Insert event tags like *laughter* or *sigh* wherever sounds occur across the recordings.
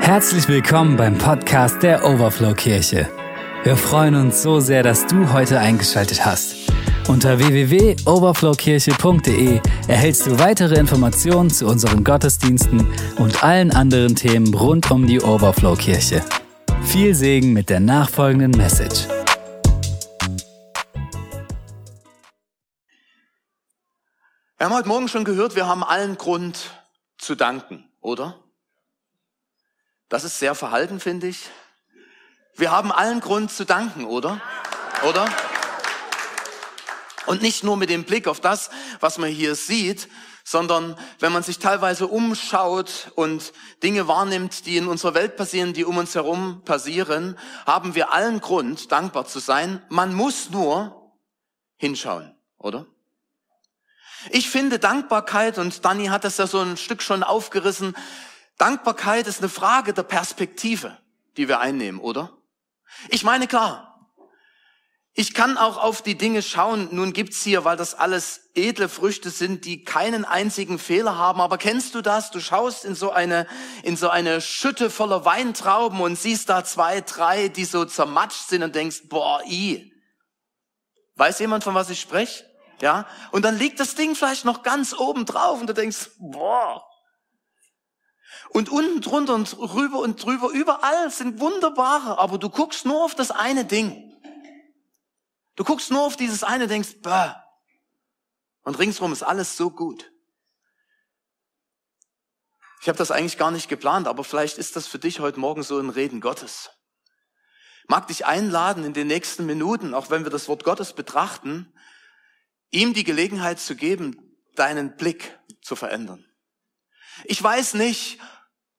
Herzlich willkommen beim Podcast der Overflow Kirche. Wir freuen uns so sehr, dass du heute eingeschaltet hast. Unter www.overflowkirche.de erhältst du weitere Informationen zu unseren Gottesdiensten und allen anderen Themen rund um die Overflow Kirche. Viel Segen mit der nachfolgenden Message. Wir haben heute Morgen schon gehört, wir haben allen Grund zu danken, oder? Das ist sehr verhalten, finde ich. Wir haben allen Grund zu danken, oder? Oder? Und nicht nur mit dem Blick auf das, was man hier sieht, sondern wenn man sich teilweise umschaut und Dinge wahrnimmt, die in unserer Welt passieren, die um uns herum passieren, haben wir allen Grund, dankbar zu sein. Man muss nur hinschauen, oder? Ich finde Dankbarkeit, und Danny hat das ja so ein Stück schon aufgerissen, Dankbarkeit ist eine Frage der Perspektive, die wir einnehmen, oder? Ich meine, klar, ich kann auch auf die Dinge schauen. Nun gibt's hier, weil das alles edle Früchte sind, die keinen einzigen Fehler haben. Aber kennst du das? Du schaust in so eine, in so eine Schütte voller Weintrauben und siehst da zwei, drei, die so zermatscht sind und denkst, boah, i. Weiß jemand, von was ich spreche? Ja? Und dann liegt das Ding vielleicht noch ganz oben drauf und du denkst, boah, und unten drunter und rüber und drüber, überall sind wunderbare, aber du guckst nur auf das eine Ding. Du guckst nur auf dieses eine, denkst, bäh. Und ringsrum ist alles so gut. Ich habe das eigentlich gar nicht geplant, aber vielleicht ist das für dich heute Morgen so ein Reden Gottes. Mag dich einladen, in den nächsten Minuten, auch wenn wir das Wort Gottes betrachten, ihm die Gelegenheit zu geben, deinen Blick zu verändern. Ich weiß nicht,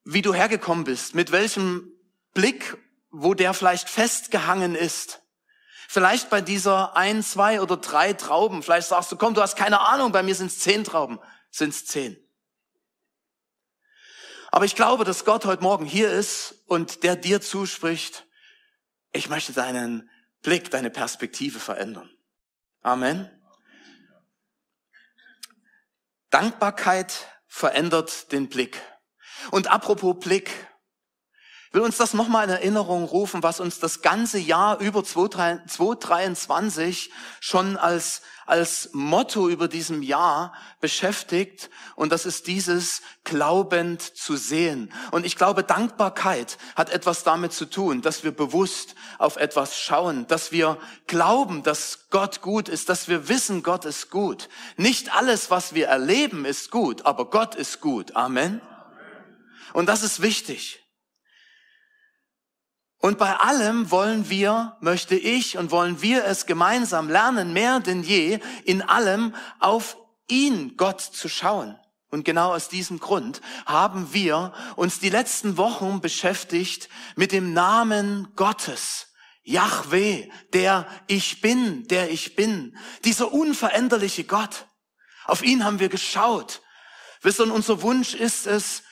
wie du hergekommen bist, mit welchem Blick, wo der vielleicht festgehangen ist. Vielleicht bei dieser ein, zwei oder drei Trauben. Vielleicht sagst du, komm, du hast keine Ahnung, bei mir sind es zehn Trauben. Sind es zehn. Aber ich glaube, dass Gott heute Morgen hier ist und der dir zuspricht, ich möchte deinen Blick, deine Perspektive verändern. Amen. Dankbarkeit verändert den Blick. Und apropos Blick, will uns das nochmal in Erinnerung rufen, was uns das ganze Jahr über 2023 schon als, als Motto über diesem Jahr beschäftigt. Und das ist dieses glaubend zu sehen. Und ich glaube, Dankbarkeit hat etwas damit zu tun, dass wir bewusst auf etwas schauen, dass wir glauben, dass Gott gut ist, dass wir wissen, Gott ist gut. Nicht alles, was wir erleben, ist gut, aber Gott ist gut. Amen. Und das ist wichtig. Und bei allem wollen wir, möchte ich und wollen wir es gemeinsam lernen, mehr denn je, in allem auf ihn, Gott, zu schauen. Und genau aus diesem Grund haben wir uns die letzten Wochen beschäftigt mit dem Namen Gottes. Yahweh, der ich bin, der ich bin. Dieser unveränderliche Gott. Auf ihn haben wir geschaut. Wisst ihr, unser Wunsch ist es,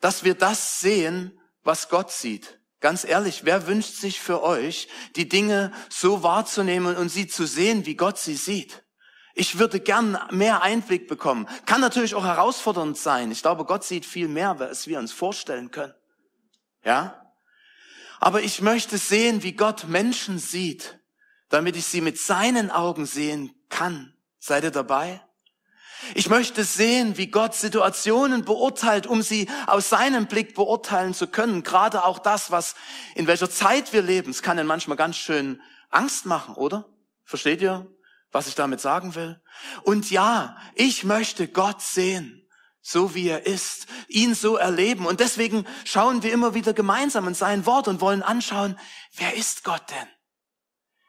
dass wir das sehen, was Gott sieht. Ganz ehrlich, wer wünscht sich für euch, die Dinge so wahrzunehmen und sie zu sehen, wie Gott sie sieht? Ich würde gern mehr Einblick bekommen. Kann natürlich auch herausfordernd sein. Ich glaube, Gott sieht viel mehr, als wir uns vorstellen können. Ja? Aber ich möchte sehen, wie Gott Menschen sieht, damit ich sie mit seinen Augen sehen kann. Seid ihr dabei? Ich möchte sehen, wie Gott Situationen beurteilt, um sie aus seinem Blick beurteilen zu können. Gerade auch das, was, in welcher Zeit wir leben. Es kann dann manchmal ganz schön Angst machen, oder? Versteht ihr, was ich damit sagen will? Und ja, ich möchte Gott sehen so wie er ist, ihn so erleben. Und deswegen schauen wir immer wieder gemeinsam in sein Wort und wollen anschauen, wer ist Gott denn?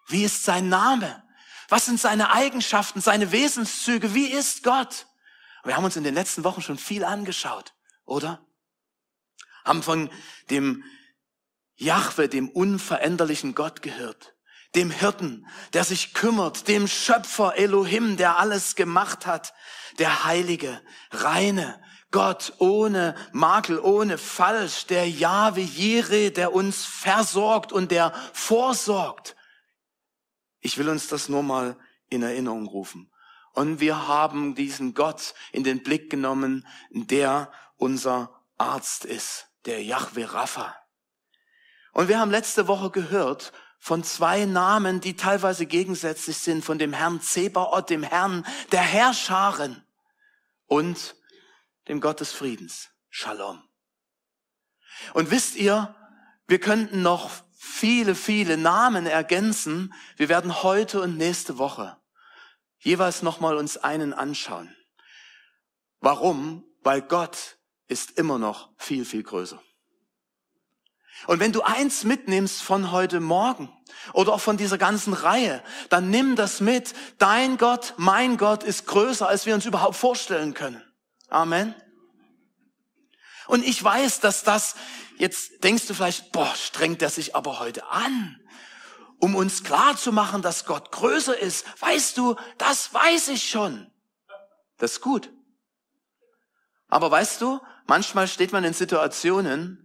Wie ist sein Name? Was sind seine Eigenschaften, seine Wesenszüge? Wie ist Gott? Wir haben uns in den letzten Wochen schon viel angeschaut, oder? Haben von dem Jahwe, dem unveränderlichen Gott gehört, dem Hirten, der sich kümmert, dem Schöpfer Elohim, der alles gemacht hat, der heilige, reine Gott ohne Makel, ohne Falsch, der Jahwe Jireh, der uns versorgt und der vorsorgt. Ich will uns das nur mal in Erinnerung rufen. Und wir haben diesen Gott in den Blick genommen, der unser Arzt ist, der Yahweh Rapha. Und wir haben letzte Woche gehört von zwei Namen, die teilweise gegensätzlich sind, von dem Herrn Zebaoth, dem Herrn der Herrscharen und dem Gott des Friedens, Shalom. Und wisst ihr, wir könnten noch viele, viele Namen ergänzen. Wir werden heute und nächste Woche jeweils nochmal uns einen anschauen. Warum? Weil Gott ist immer noch viel, viel größer. Und wenn du eins mitnimmst von heute Morgen oder auch von dieser ganzen Reihe, dann nimm das mit. Dein Gott, mein Gott ist größer, als wir uns überhaupt vorstellen können. Amen. Und ich weiß, dass das, jetzt denkst du vielleicht, boah, strengt er sich aber heute an, um uns klar zu machen, dass Gott größer ist. Weißt du, das weiß ich schon. Das ist gut. Aber weißt du, manchmal steht man in Situationen,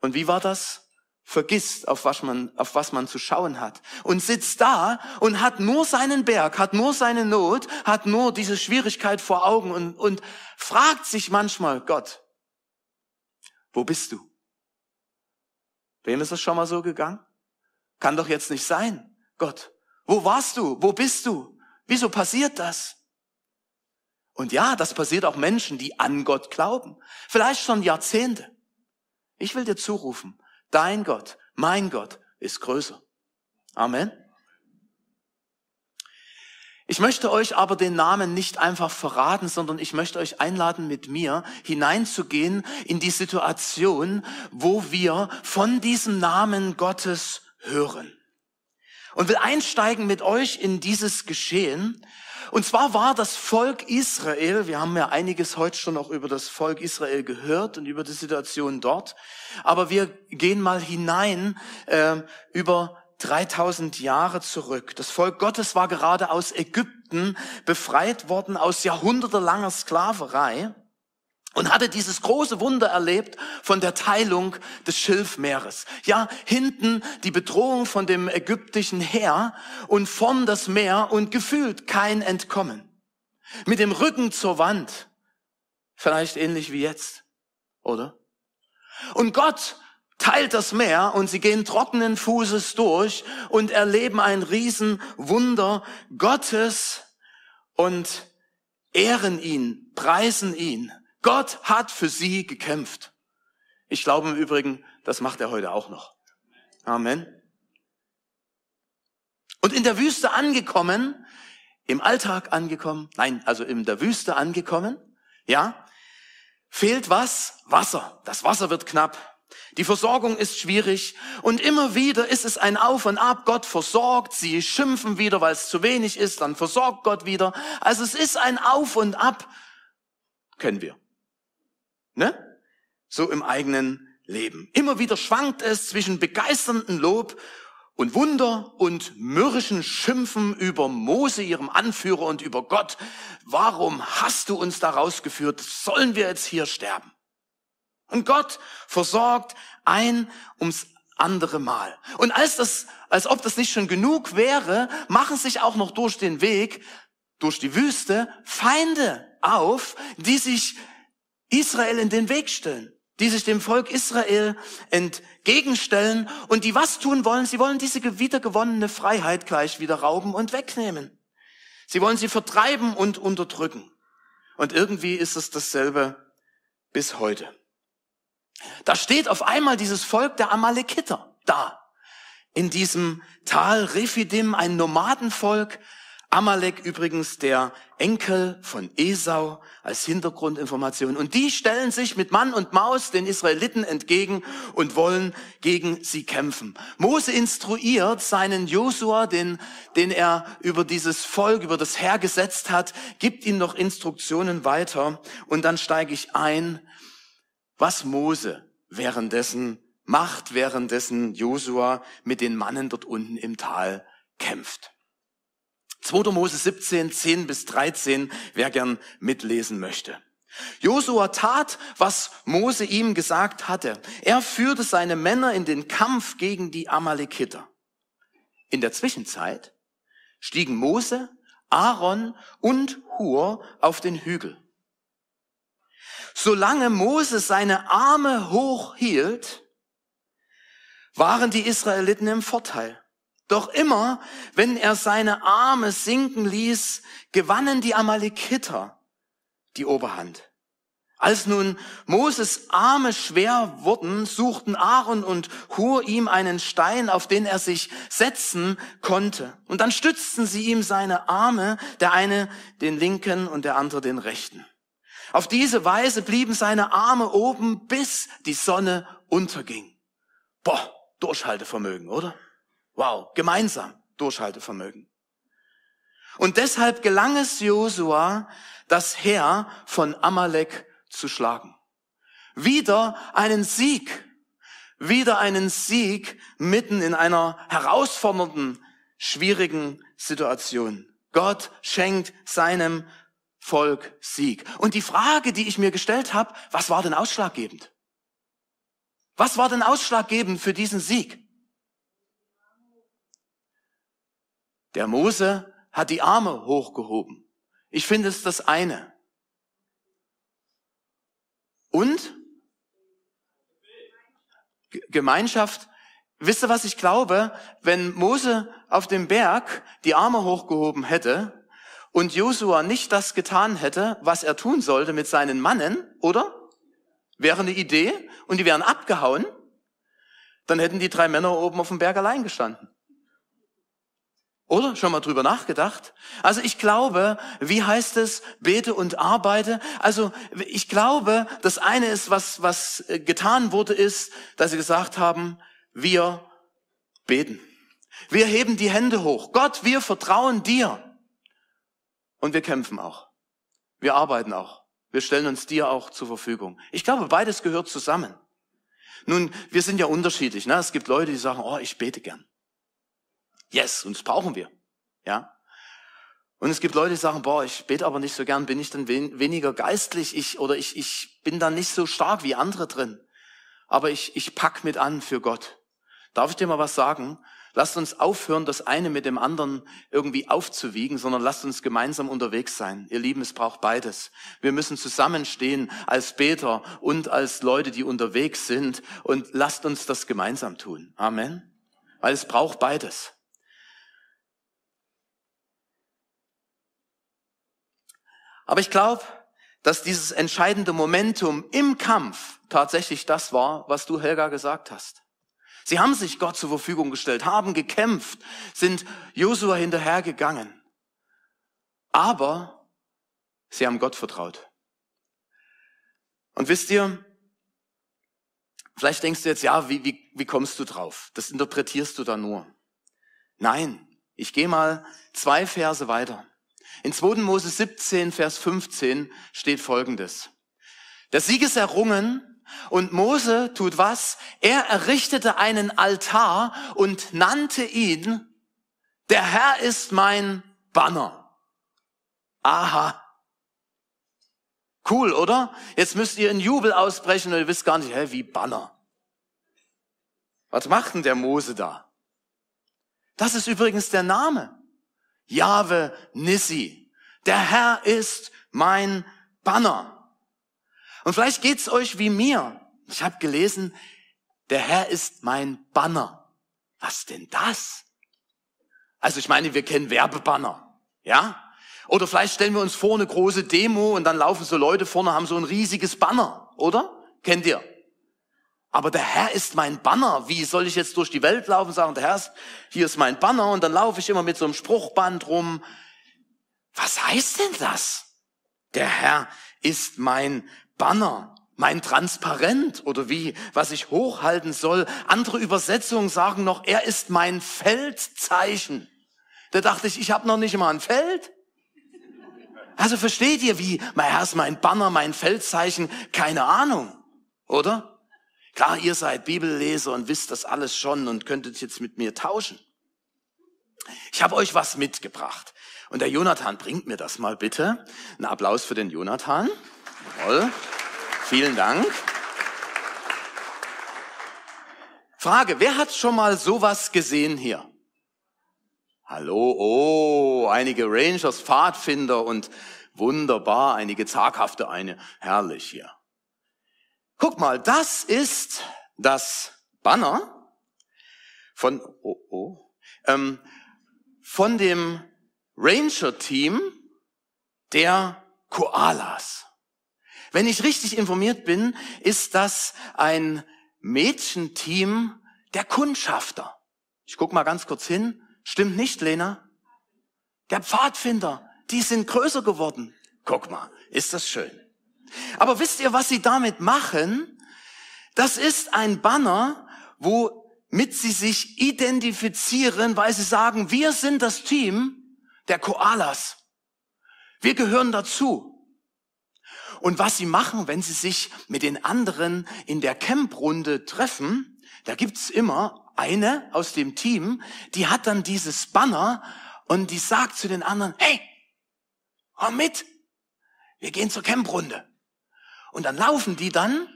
und wie war das? Vergisst, auf was man, auf was man zu schauen hat. Und sitzt da und hat nur seinen Berg, hat nur seine Not, hat nur diese Schwierigkeit vor Augen und, und fragt sich manchmal, Gott, wo bist du? Wem ist das schon mal so gegangen? Kann doch jetzt nicht sein. Gott, wo warst du? Wo bist du? Wieso passiert das? Und ja, das passiert auch Menschen, die an Gott glauben. Vielleicht schon Jahrzehnte. Ich will dir zurufen, dein Gott, mein Gott ist größer. Amen. Ich möchte euch aber den Namen nicht einfach verraten, sondern ich möchte euch einladen, mit mir hineinzugehen in die Situation, wo wir von diesem Namen Gottes hören. Und will einsteigen mit euch in dieses Geschehen, und zwar war das Volk Israel, wir haben ja einiges heute schon noch über das Volk Israel gehört und über die Situation dort, aber wir gehen mal hinein äh, über 3000 Jahre zurück. Das Volk Gottes war gerade aus Ägypten befreit worden, aus jahrhundertelanger Sklaverei und hatte dieses große Wunder erlebt von der Teilung des Schilfmeeres. Ja, hinten die Bedrohung von dem ägyptischen Heer und vorn das Meer und gefühlt kein Entkommen. Mit dem Rücken zur Wand. Vielleicht ähnlich wie jetzt, oder? Und Gott teilt das Meer und sie gehen trockenen Fußes durch und erleben ein Riesenwunder Gottes und ehren ihn, preisen ihn Gott hat für sie gekämpft. Ich glaube im Übrigen, das macht er heute auch noch. Amen. Und in der Wüste angekommen, im Alltag angekommen, nein, also in der Wüste angekommen, ja, fehlt was? Wasser. Das Wasser wird knapp. Die Versorgung ist schwierig und immer wieder ist es ein Auf und Ab. Gott versorgt, sie schimpfen wieder, weil es zu wenig ist, dann versorgt Gott wieder. Also es ist ein Auf und Ab, kennen wir. Ne? So im eigenen Leben. Immer wieder schwankt es zwischen begeisterndem Lob und Wunder und mürrischen Schimpfen über Mose, ihrem Anführer und über Gott. Warum hast du uns da rausgeführt? Sollen wir jetzt hier sterben? Und Gott versorgt ein ums andere Mal. Und als das, als ob das nicht schon genug wäre, machen sich auch noch durch den Weg, durch die Wüste, Feinde auf, die sich Israel in den Weg stellen, die sich dem Volk Israel entgegenstellen und die was tun wollen? Sie wollen diese wiedergewonnene Freiheit gleich wieder rauben und wegnehmen. Sie wollen sie vertreiben und unterdrücken. Und irgendwie ist es dasselbe bis heute. Da steht auf einmal dieses Volk der Amalekiter da. In diesem Tal Rephidim, ein Nomadenvolk, Amalek übrigens der Enkel von Esau als Hintergrundinformation. Und die stellen sich mit Mann und Maus den Israeliten entgegen und wollen gegen sie kämpfen. Mose instruiert seinen Josua, den, den er über dieses Volk, über das Herr gesetzt hat, gibt ihm noch Instruktionen weiter. Und dann steige ich ein, was Mose währenddessen macht, währenddessen Josua mit den Mannen dort unten im Tal kämpft. 2. Mose 17, 10 bis 13, wer gern mitlesen möchte. Josua tat, was Mose ihm gesagt hatte. Er führte seine Männer in den Kampf gegen die Amalekiter. In der Zwischenzeit stiegen Mose, Aaron und Hur auf den Hügel. Solange Mose seine Arme hochhielt, waren die Israeliten im Vorteil. Doch immer, wenn er seine Arme sinken ließ, gewannen die Amalekiter die Oberhand. Als nun Moses Arme schwer wurden, suchten Aaron und Hur ihm einen Stein, auf den er sich setzen konnte. Und dann stützten sie ihm seine Arme, der eine den linken und der andere den rechten. Auf diese Weise blieben seine Arme oben, bis die Sonne unterging. Boah, Durchhaltevermögen, oder? Wow, gemeinsam Durchhaltevermögen. Und deshalb gelang es Josua, das Heer von Amalek zu schlagen. Wieder einen Sieg, wieder einen Sieg mitten in einer herausfordernden, schwierigen Situation. Gott schenkt seinem Volk Sieg. Und die Frage, die ich mir gestellt habe, was war denn ausschlaggebend? Was war denn ausschlaggebend für diesen Sieg? Der Mose hat die Arme hochgehoben. Ich finde es das eine. Und Gemeinschaft. Wisst ihr, was ich glaube? Wenn Mose auf dem Berg die Arme hochgehoben hätte und Josua nicht das getan hätte, was er tun sollte mit seinen Mannen, oder? Wäre eine Idee und die wären abgehauen, dann hätten die drei Männer oben auf dem Berg allein gestanden. Oder? Schon mal drüber nachgedacht? Also ich glaube, wie heißt es, bete und arbeite? Also ich glaube, das eine ist, was, was getan wurde, ist, dass sie gesagt haben, wir beten. Wir heben die Hände hoch. Gott, wir vertrauen dir. Und wir kämpfen auch. Wir arbeiten auch. Wir stellen uns dir auch zur Verfügung. Ich glaube, beides gehört zusammen. Nun, wir sind ja unterschiedlich. Ne? Es gibt Leute, die sagen, oh, ich bete gern. Yes, und das brauchen wir. Ja. Und es gibt Leute, die sagen, boah, ich bete aber nicht so gern, bin ich dann wen weniger geistlich, ich, oder ich, ich bin dann nicht so stark wie andere drin. Aber ich, ich pack mit an für Gott. Darf ich dir mal was sagen? Lasst uns aufhören, das eine mit dem anderen irgendwie aufzuwiegen, sondern lasst uns gemeinsam unterwegs sein. Ihr Lieben, es braucht beides. Wir müssen zusammenstehen als Beter und als Leute, die unterwegs sind und lasst uns das gemeinsam tun. Amen. Weil es braucht beides. Aber ich glaube, dass dieses entscheidende Momentum im Kampf tatsächlich das war, was du, Helga, gesagt hast. Sie haben sich Gott zur Verfügung gestellt, haben gekämpft, sind Josua hinterhergegangen. Aber sie haben Gott vertraut. Und wisst ihr, vielleicht denkst du jetzt, ja, wie, wie, wie kommst du drauf? Das interpretierst du da nur. Nein, ich gehe mal zwei Verse weiter. In 2. Mose 17, Vers 15 steht Folgendes. Der Sieg ist errungen und Mose tut was? Er errichtete einen Altar und nannte ihn, der Herr ist mein Banner. Aha. Cool, oder? Jetzt müsst ihr in Jubel ausbrechen und ihr wisst gar nicht, hä, wie Banner. Was macht denn der Mose da? Das ist übrigens der Name. Jahwe Nissi. Der Herr ist mein Banner. Und vielleicht geht's euch wie mir. Ich habe gelesen, der Herr ist mein Banner. Was denn das? Also ich meine, wir kennen Werbebanner, ja? Oder vielleicht stellen wir uns vor eine große Demo und dann laufen so Leute vorne, haben so ein riesiges Banner, oder? Kennt ihr? Aber der Herr ist mein Banner. Wie soll ich jetzt durch die Welt laufen und sagen, der Herr ist, hier ist mein Banner und dann laufe ich immer mit so einem Spruchband rum. Was heißt denn das? Der Herr ist mein Banner, mein Transparent oder wie, was ich hochhalten soll. Andere Übersetzungen sagen noch, er ist mein Feldzeichen. Da dachte ich, ich habe noch nicht mal ein Feld. Also versteht ihr, wie, mein Herr ist mein Banner, mein Feldzeichen, keine Ahnung, oder? Klar, ihr seid Bibelleser und wisst das alles schon und könntet jetzt mit mir tauschen. Ich habe euch was mitgebracht. Und der Jonathan bringt mir das mal bitte. Ein Applaus für den Jonathan. Jawohl. Vielen Dank. Frage, wer hat schon mal sowas gesehen hier? Hallo, oh, einige Rangers, Pfadfinder und wunderbar, einige zaghafte, eine, herrlich hier. Guck mal, das ist das Banner von, oh, oh, ähm, von dem Ranger-Team der Koalas. Wenn ich richtig informiert bin, ist das ein Mädchenteam der Kundschafter. Ich guck mal ganz kurz hin. Stimmt nicht, Lena? Der Pfadfinder, die sind größer geworden. Guck mal, ist das schön. Aber wisst ihr, was sie damit machen? Das ist ein Banner, womit sie sich identifizieren, weil sie sagen, wir sind das Team der Koalas. Wir gehören dazu. Und was sie machen, wenn sie sich mit den anderen in der Camprunde treffen, da gibt's immer eine aus dem Team, die hat dann dieses Banner und die sagt zu den anderen, hey, komm mit, wir gehen zur Camprunde. Und dann laufen die dann,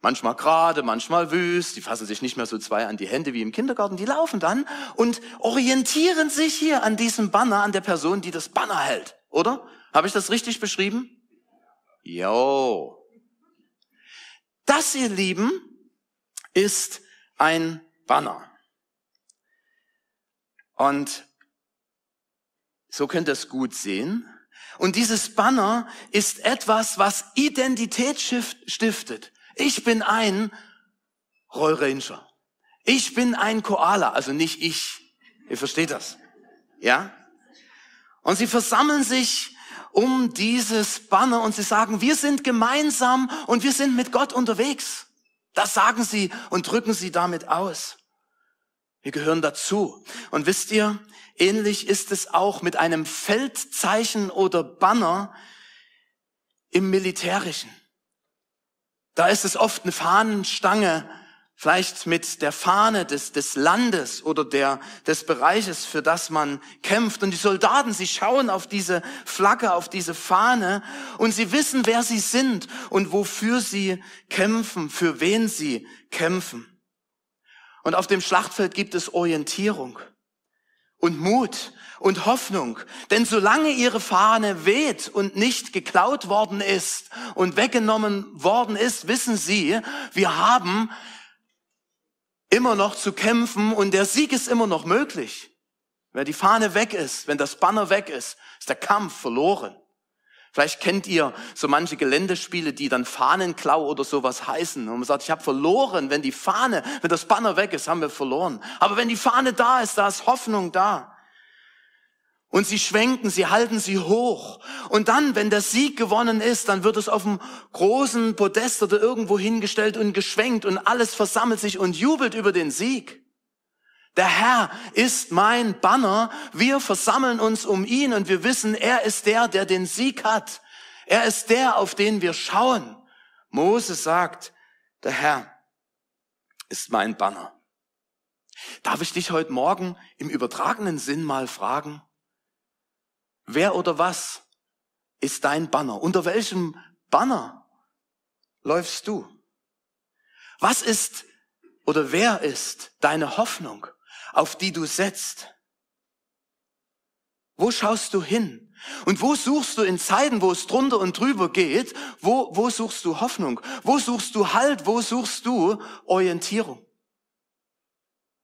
manchmal gerade, manchmal wüst, die fassen sich nicht mehr so zwei an die Hände wie im Kindergarten, die laufen dann und orientieren sich hier an diesem Banner, an der Person, die das Banner hält. Oder? Habe ich das richtig beschrieben? Jo. Das, ihr Lieben, ist ein Banner. Und so könnt ihr es gut sehen. Und dieses Banner ist etwas, was Identität stiftet. Ich bin ein Roy Ranger. Ich bin ein Koala, also nicht ich. Ihr versteht das? Ja? Und sie versammeln sich um dieses Banner und sie sagen, wir sind gemeinsam und wir sind mit Gott unterwegs. Das sagen sie und drücken sie damit aus. Wir gehören dazu. Und wisst ihr, ähnlich ist es auch mit einem Feldzeichen oder Banner im Militärischen. Da ist es oft eine Fahnenstange vielleicht mit der Fahne des, des Landes oder der, des Bereiches, für das man kämpft. Und die Soldaten, sie schauen auf diese Flagge, auf diese Fahne und sie wissen, wer sie sind und wofür sie kämpfen, für wen sie kämpfen. Und auf dem Schlachtfeld gibt es Orientierung und Mut und Hoffnung. Denn solange ihre Fahne weht und nicht geklaut worden ist und weggenommen worden ist, wissen sie, wir haben immer noch zu kämpfen und der Sieg ist immer noch möglich. Wenn die Fahne weg ist, wenn das Banner weg ist, ist der Kampf verloren. Vielleicht kennt ihr so manche Geländespiele, die dann Fahnenklau oder sowas heißen. Und man sagt, ich habe verloren, wenn die Fahne, wenn das Banner weg ist, haben wir verloren. Aber wenn die Fahne da ist, da ist Hoffnung da. Und sie schwenken, sie halten sie hoch. Und dann, wenn der Sieg gewonnen ist, dann wird es auf dem großen Podest oder irgendwo hingestellt und geschwenkt und alles versammelt sich und jubelt über den Sieg. Der Herr ist mein Banner. Wir versammeln uns um ihn und wir wissen, er ist der, der den Sieg hat. Er ist der, auf den wir schauen. Mose sagt, der Herr ist mein Banner. Darf ich dich heute Morgen im übertragenen Sinn mal fragen? Wer oder was ist dein Banner? Unter welchem Banner läufst du? Was ist oder wer ist deine Hoffnung, auf die du setzt? Wo schaust du hin? Und wo suchst du in Zeiten, wo es drunter und drüber geht, wo, wo suchst du Hoffnung? Wo suchst du Halt? Wo suchst du Orientierung?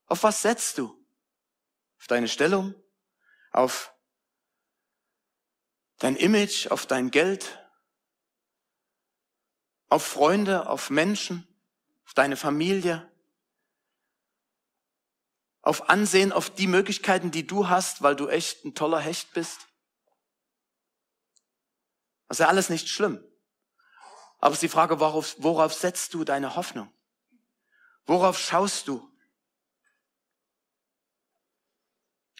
Auf was setzt du? Auf deine Stellung? Auf dein Image, auf dein Geld, auf Freunde, auf Menschen, auf deine Familie, auf Ansehen, auf die Möglichkeiten, die du hast, weil du echt ein toller Hecht bist. Das ist ja alles nicht schlimm. Aber es ist die Frage, worauf, worauf setzt du deine Hoffnung? Worauf schaust du?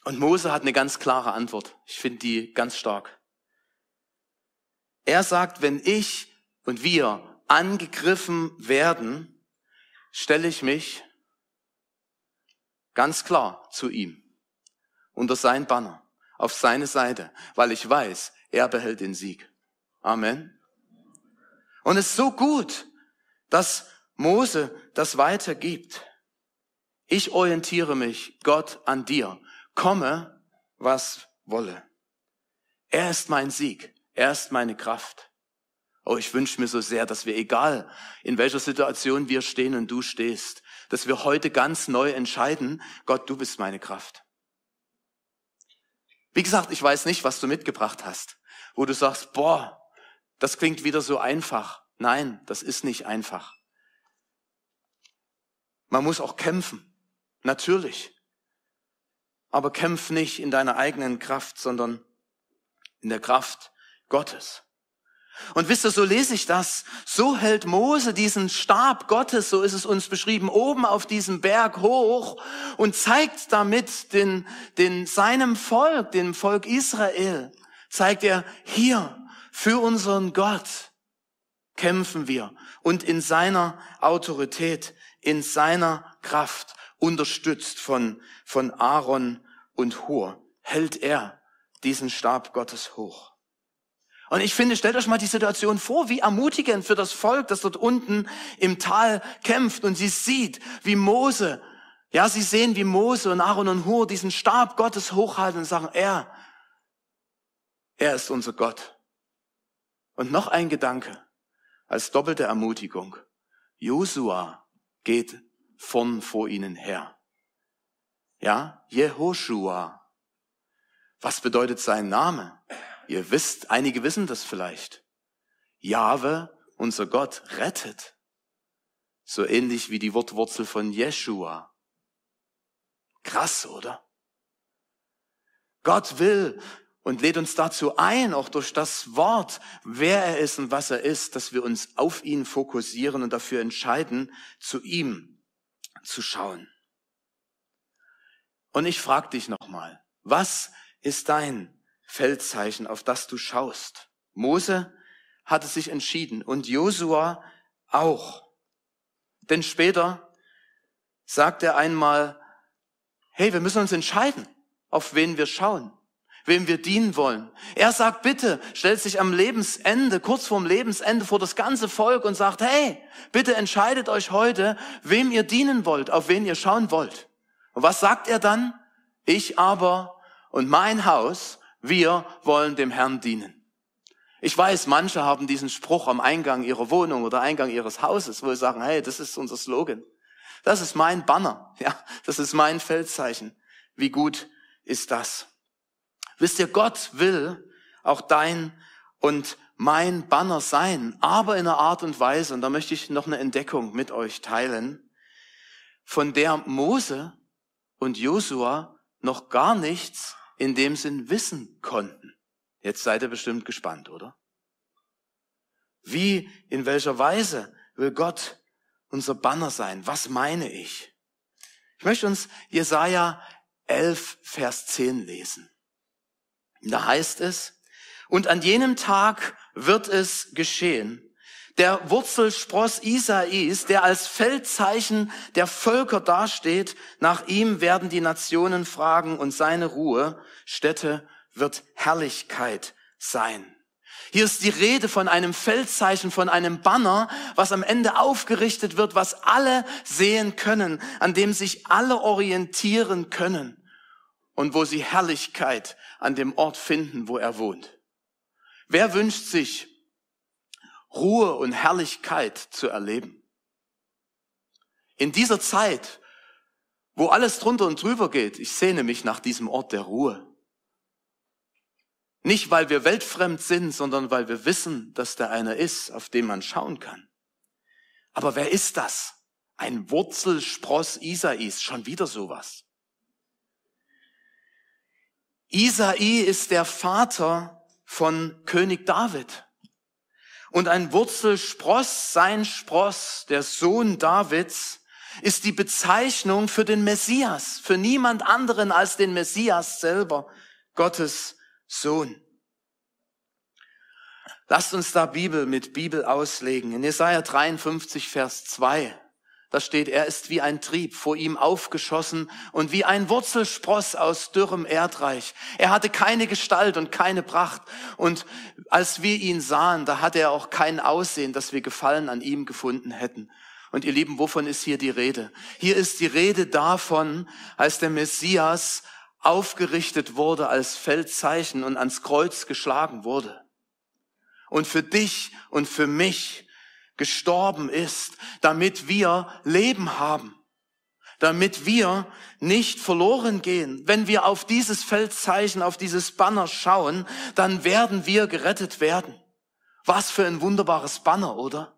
Und Mose hat eine ganz klare Antwort. Ich finde die ganz stark. Er sagt, wenn ich und wir angegriffen werden, stelle ich mich ganz klar zu ihm, unter sein Banner, auf seine Seite, weil ich weiß, er behält den Sieg. Amen. Und es ist so gut, dass Mose das weitergibt. Ich orientiere mich, Gott, an dir. Komme, was wolle. Er ist mein Sieg. Er ist meine Kraft. Oh, ich wünsche mir so sehr, dass wir, egal in welcher Situation wir stehen und du stehst, dass wir heute ganz neu entscheiden, Gott, du bist meine Kraft. Wie gesagt, ich weiß nicht, was du mitgebracht hast, wo du sagst, boah, das klingt wieder so einfach. Nein, das ist nicht einfach. Man muss auch kämpfen. Natürlich. Aber kämpf nicht in deiner eigenen Kraft, sondern in der Kraft Gottes. Und wisst ihr, so lese ich das. So hält Mose diesen Stab Gottes, so ist es uns beschrieben, oben auf diesem Berg hoch und zeigt damit den, den, seinem Volk, dem Volk Israel, zeigt er, hier, für unseren Gott kämpfen wir und in seiner Autorität, in seiner Kraft, unterstützt von, von Aaron und Hur, hält er diesen Stab Gottes hoch. Und ich finde, stellt euch mal die Situation vor, wie ermutigend für das Volk, das dort unten im Tal kämpft und sie sieht, wie Mose, ja, sie sehen, wie Mose und Aaron und Hur diesen Stab Gottes hochhalten und sagen, er, er ist unser Gott. Und noch ein Gedanke als doppelte Ermutigung. Josua geht von vor ihnen her. Ja, Jehoshua. Was bedeutet sein Name? Ihr wisst, einige wissen das vielleicht. Jahwe, unser Gott, rettet. So ähnlich wie die Wortwurzel von Jeshua. Krass, oder? Gott will und lädt uns dazu ein, auch durch das Wort, wer er ist und was er ist, dass wir uns auf ihn fokussieren und dafür entscheiden, zu ihm zu schauen. Und ich frage dich nochmal, was ist dein Feldzeichen, auf das du schaust. Mose hatte sich entschieden und Josua auch. Denn später sagt er einmal, hey, wir müssen uns entscheiden, auf wen wir schauen, wem wir dienen wollen. Er sagt, bitte, stellt sich am Lebensende, kurz vorm Lebensende vor das ganze Volk und sagt, hey, bitte entscheidet euch heute, wem ihr dienen wollt, auf wen ihr schauen wollt. Und was sagt er dann? Ich aber und mein Haus wir wollen dem Herrn dienen. Ich weiß, manche haben diesen Spruch am Eingang ihrer Wohnung oder Eingang ihres Hauses, wo sie sagen, hey, das ist unser Slogan. Das ist mein Banner. *laughs* Ja, das ist mein Feldzeichen. Wie gut ist das? Wisst ihr, Gott will auch dein und mein Banner sein, aber in einer Art und Weise, und da möchte ich noch eine Entdeckung mit euch teilen, von der Mose und Josua noch gar nichts in dem Sinn wissen konnten. Jetzt seid ihr bestimmt gespannt, oder? Wie, in welcher Weise will Gott unser Banner sein? Was meine ich? Ich möchte uns Jesaja 11, Vers 10 lesen. Da heißt es, und an jenem Tag wird es geschehen, der Wurzelspross Isais, der als Feldzeichen der Völker dasteht, nach ihm werden die Nationen fragen und seine Ruhe, Stätte wird Herrlichkeit sein. Hier ist die Rede von einem Feldzeichen, von einem Banner, was am Ende aufgerichtet wird, was alle sehen können, an dem sich alle orientieren können und wo sie Herrlichkeit an dem Ort finden, wo er wohnt. Wer wünscht sich Ruhe und Herrlichkeit zu erleben. In dieser Zeit, wo alles drunter und drüber geht, ich sehne mich nach diesem Ort der Ruhe. Nicht, weil wir weltfremd sind, sondern weil wir wissen, dass da einer ist, auf den man schauen kann. Aber wer ist das? Ein Wurzelspross Isais, schon wieder sowas. Isai ist der Vater von König David. Und ein Wurzelspross, sein Spross, der Sohn Davids, ist die Bezeichnung für den Messias, für niemand anderen als den Messias selber, Gottes Sohn. Lasst uns da Bibel mit Bibel auslegen. In Jesaja 53, Vers 2 da steht, er ist wie ein Trieb vor ihm aufgeschossen und wie ein Wurzelspross aus dürrem Erdreich. Er hatte keine Gestalt und keine Pracht. Und als wir ihn sahen, da hatte er auch kein Aussehen, dass wir Gefallen an ihm gefunden hätten. Und ihr Lieben, wovon ist hier die Rede? Hier ist die Rede davon, als der Messias aufgerichtet wurde als Feldzeichen und ans Kreuz geschlagen wurde. und für dich und für mich gestorben ist, damit wir Leben haben, damit wir nicht verloren gehen. Wenn wir auf dieses Feldzeichen, auf dieses Banner schauen, dann werden wir gerettet werden. Was für ein wunderbares Banner, oder?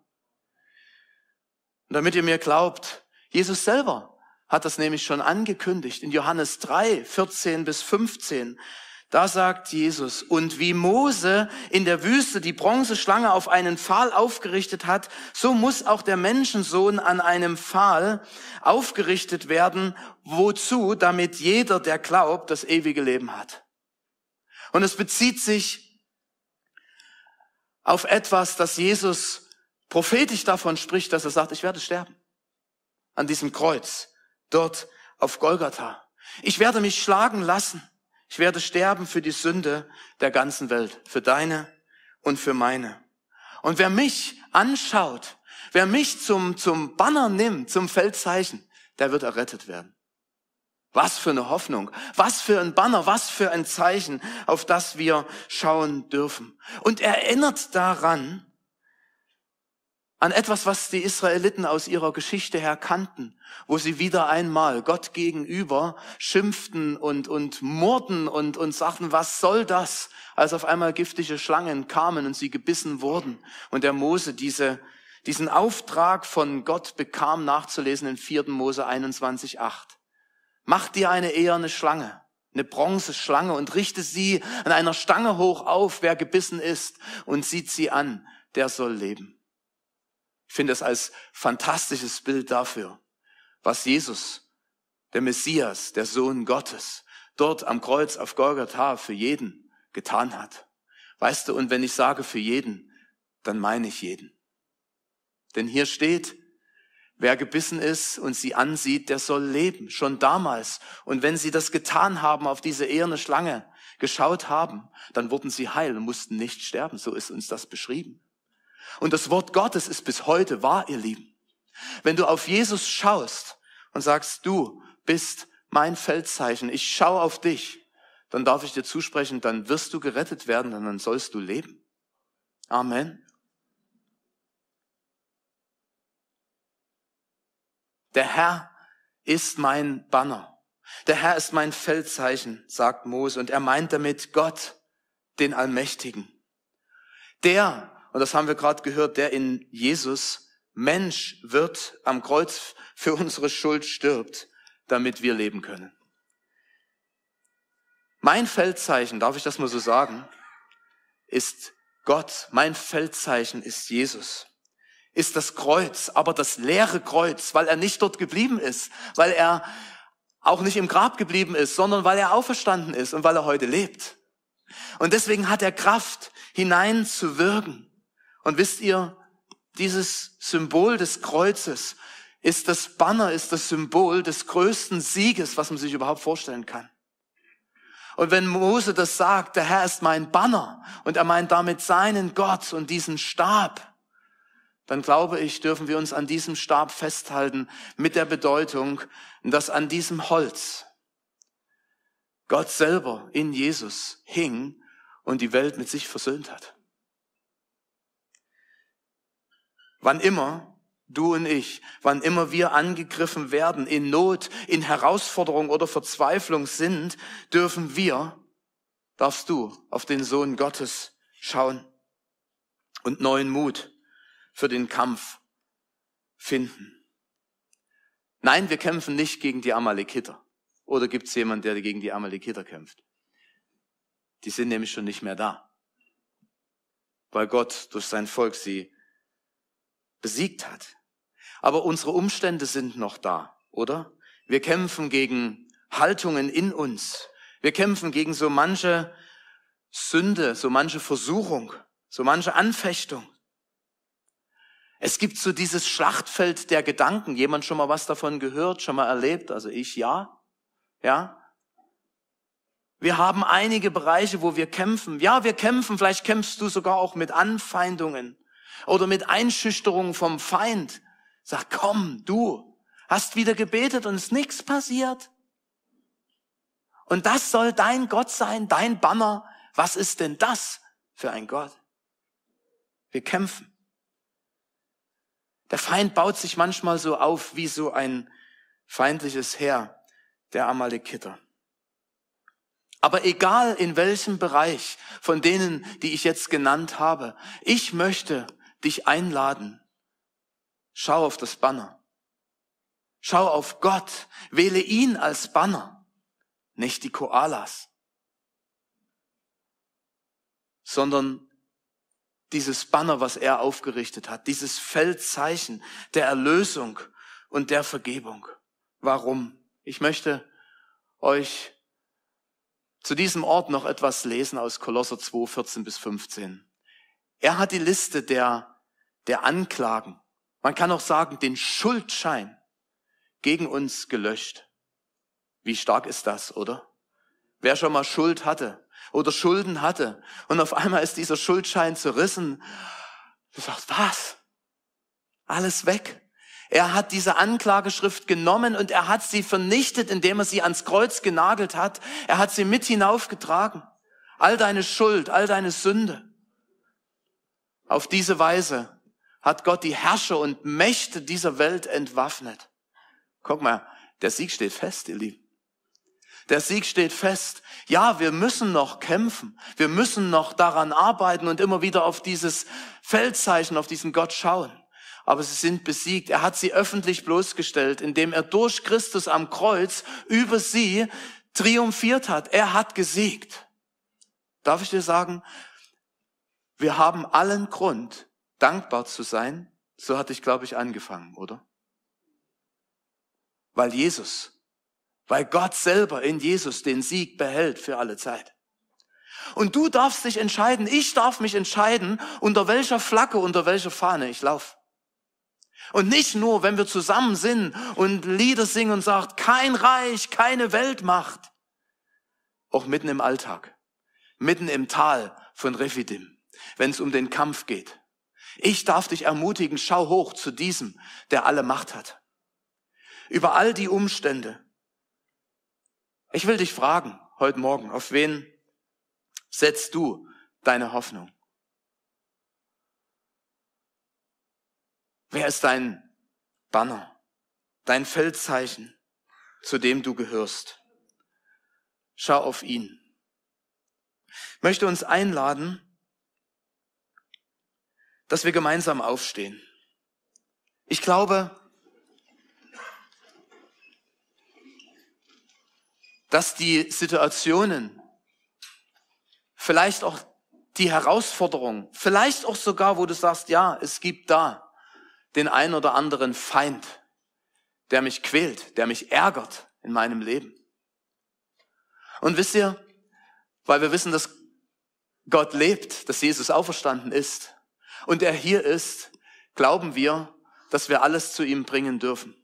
Und damit ihr mir glaubt, Jesus selber hat das nämlich schon angekündigt in Johannes 3, 14 bis 15. Da sagt Jesus, und wie Mose in der Wüste die Bronzeschlange auf einen Pfahl aufgerichtet hat, so muss auch der Menschensohn an einem Pfahl aufgerichtet werden. Wozu? Damit jeder, der glaubt, das ewige Leben hat. Und es bezieht sich auf etwas, das Jesus prophetisch davon spricht, dass er sagt, ich werde sterben. An diesem Kreuz, dort auf Golgatha. Ich werde mich schlagen lassen. Ich werde sterben für die Sünde der ganzen Welt, für deine und für meine. Und wer mich anschaut, wer mich zum, zum Banner nimmt, zum Feldzeichen, der wird errettet werden. Was für eine Hoffnung, was für ein Banner, was für ein Zeichen, auf das wir schauen dürfen. Und erinnert daran, an etwas, was die Israeliten aus ihrer Geschichte her kannten, wo sie wieder einmal Gott gegenüber schimpften und, und murrten und, und sagten, was soll das, als auf einmal giftige Schlangen kamen und sie gebissen wurden und der Mose diese, diesen Auftrag von Gott bekam, nachzulesen in 4. Mose 21, 8. Mach dir eine eherne Schlange, eine Bronzeschlange und richte sie an einer Stange hoch auf, wer gebissen ist, und sieht sie an, der soll leben. Ich finde es als fantastisches Bild dafür, was Jesus, der Messias, der Sohn Gottes, dort am Kreuz auf Golgatha für jeden getan hat. Weißt du, und wenn ich sage für jeden, dann meine ich jeden. Denn hier steht, wer gebissen ist und sie ansieht, der soll leben, schon damals. Und wenn sie das getan haben, auf diese eherne Schlange geschaut haben, dann wurden sie heil und mussten nicht sterben. So ist uns das beschrieben. Und das Wort Gottes ist bis heute wahr, ihr Lieben. Wenn du auf Jesus schaust und sagst, du bist mein Feldzeichen, ich schaue auf dich, dann darf ich dir zusprechen, dann wirst du gerettet werden und dann sollst du leben. Amen. Der Herr ist mein Banner. Der Herr ist mein Feldzeichen, sagt Mose, und er meint damit Gott, den Allmächtigen. Der, und das haben wir gerade gehört, der in Jesus Mensch wird, am Kreuz für unsere Schuld stirbt, damit wir leben können. Mein Feldzeichen, darf ich das mal so sagen, ist Gott. Mein Feldzeichen ist Jesus. Ist das Kreuz, aber das leere Kreuz, weil er nicht dort geblieben ist, weil er auch nicht im Grab geblieben ist, sondern weil er auferstanden ist und weil er heute lebt. Und deswegen hat er Kraft, hineinzuwirken. Und wisst ihr, dieses Symbol des Kreuzes ist das Banner, ist das Symbol des größten Sieges, was man sich überhaupt vorstellen kann. Und wenn Mose das sagt, der Herr ist mein Banner und er meint damit seinen Gott und diesen Stab, dann glaube ich, dürfen wir uns an diesem Stab festhalten mit der Bedeutung, dass an diesem Holz Gott selber in Jesus hing und die Welt mit sich versöhnt hat. Wann immer du und ich, wann immer wir angegriffen werden, in Not, in Herausforderung oder Verzweiflung sind, dürfen wir, darfst du auf den Sohn Gottes schauen und neuen Mut für den Kampf finden. Nein, wir kämpfen nicht gegen die Amalekiter. Oder gibt es jemanden, der gegen die Amalekiter kämpft? Die sind nämlich schon nicht mehr da. Weil Gott durch sein Volk sie besiegt hat. Aber unsere Umstände sind noch da, oder? Wir kämpfen gegen Haltungen in uns. Wir kämpfen gegen so manche Sünde, so manche Versuchung, so manche Anfechtung. Es gibt so dieses Schlachtfeld der Gedanken. Jemand schon mal was davon gehört, schon mal erlebt? Also ich ja. Ja. Wir haben einige Bereiche, wo wir kämpfen. Ja, wir kämpfen. Vielleicht kämpfst du sogar auch mit Anfeindungen oder mit Einschüchterung vom Feind. Sag, komm, du hast wieder gebetet und es ist nichts passiert. Und das soll dein Gott sein, dein Banner. Was ist denn das für ein Gott? Wir kämpfen. Der Feind baut sich manchmal so auf wie so ein feindliches Heer der Amalekiter. Aber egal in welchem Bereich von denen, die ich jetzt genannt habe, ich möchte dich einladen. Schau auf das Banner. Schau auf Gott. Wähle ihn als Banner, nicht die Koalas, sondern dieses Banner, was er aufgerichtet hat, dieses Feldzeichen der Erlösung und der Vergebung. Warum? Ich möchte euch zu diesem Ort noch etwas lesen aus Kolosser 2, 14 bis 15. Er hat die Liste der, der Anklagen, man kann auch sagen, den Schuldschein gegen uns gelöscht. Wie stark ist das, oder? Wer schon mal Schuld hatte oder Schulden hatte und auf einmal ist dieser Schuldschein zerrissen, du sagst, was? Alles weg. Er hat diese Anklageschrift genommen und er hat sie vernichtet, indem er sie ans Kreuz genagelt hat. Er hat sie mit hinaufgetragen. All deine Schuld, all deine Sünde. Auf diese Weise hat Gott die Herrscher und Mächte dieser Welt entwaffnet. Guck mal, der Sieg steht fest, ihr Lieben. Der Sieg steht fest. Ja, wir müssen noch kämpfen. Wir müssen noch daran arbeiten und immer wieder auf dieses Feldzeichen, auf diesen Gott schauen aber sie sind besiegt. Er hat sie öffentlich bloßgestellt, indem er durch Christus am Kreuz über sie triumphiert hat. Er hat gesiegt. Darf ich dir sagen, wir haben allen Grund, dankbar zu sein. So hatte ich, glaube ich, angefangen, oder? Weil Jesus, weil Gott selber in Jesus den Sieg behält für alle Zeit. Und du darfst dich entscheiden, ich darf mich entscheiden, unter welcher Flagge, unter welcher Fahne ich laufe. Und nicht nur, wenn wir zusammen sind und Lieder singen und sagt, kein Reich, keine Weltmacht. Auch mitten im Alltag, mitten im Tal von Refidim, wenn es um den Kampf geht. Ich darf dich ermutigen, schau hoch zu diesem, der alle Macht hat. Über all die Umstände. Ich will dich fragen heute Morgen, auf wen setzt du deine Hoffnung? Wer ist dein Banner, dein Feldzeichen, zu dem du gehörst? Schau auf ihn. Ich möchte uns einladen, dass wir gemeinsam aufstehen. Ich glaube, dass die Situationen, vielleicht auch die Herausforderung, vielleicht auch sogar, wo du sagst, ja, es gibt da den ein oder anderen Feind, der mich quält, der mich ärgert in meinem Leben. Und wisst ihr, weil wir wissen, dass Gott lebt, dass Jesus auferstanden ist und er hier ist, glauben wir, dass wir alles zu ihm bringen dürfen.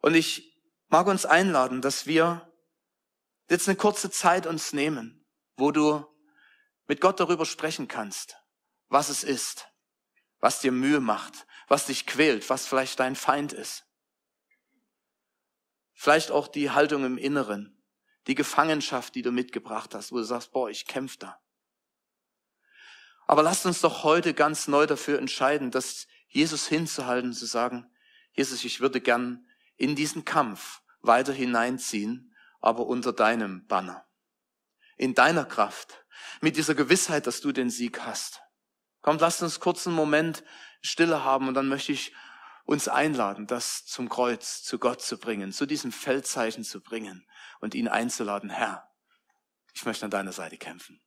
Und ich mag uns einladen, dass wir jetzt eine kurze Zeit uns nehmen, wo du mit Gott darüber sprechen kannst, was es ist was dir Mühe macht, was dich quält, was vielleicht dein Feind ist. Vielleicht auch die Haltung im Inneren, die Gefangenschaft, die du mitgebracht hast, wo du sagst, boah, ich kämpfe da. Aber lasst uns doch heute ganz neu dafür entscheiden, dass Jesus hinzuhalten, zu sagen, Jesus, ich würde gern in diesen Kampf weiter hineinziehen, aber unter deinem Banner, in deiner Kraft, mit dieser Gewissheit, dass du den Sieg hast. Kommt, lasst uns kurz einen Moment Stille haben und dann möchte ich uns einladen, das zum Kreuz, zu Gott zu bringen, zu diesem Feldzeichen zu bringen und ihn einzuladen, Herr, ich möchte an deiner Seite kämpfen.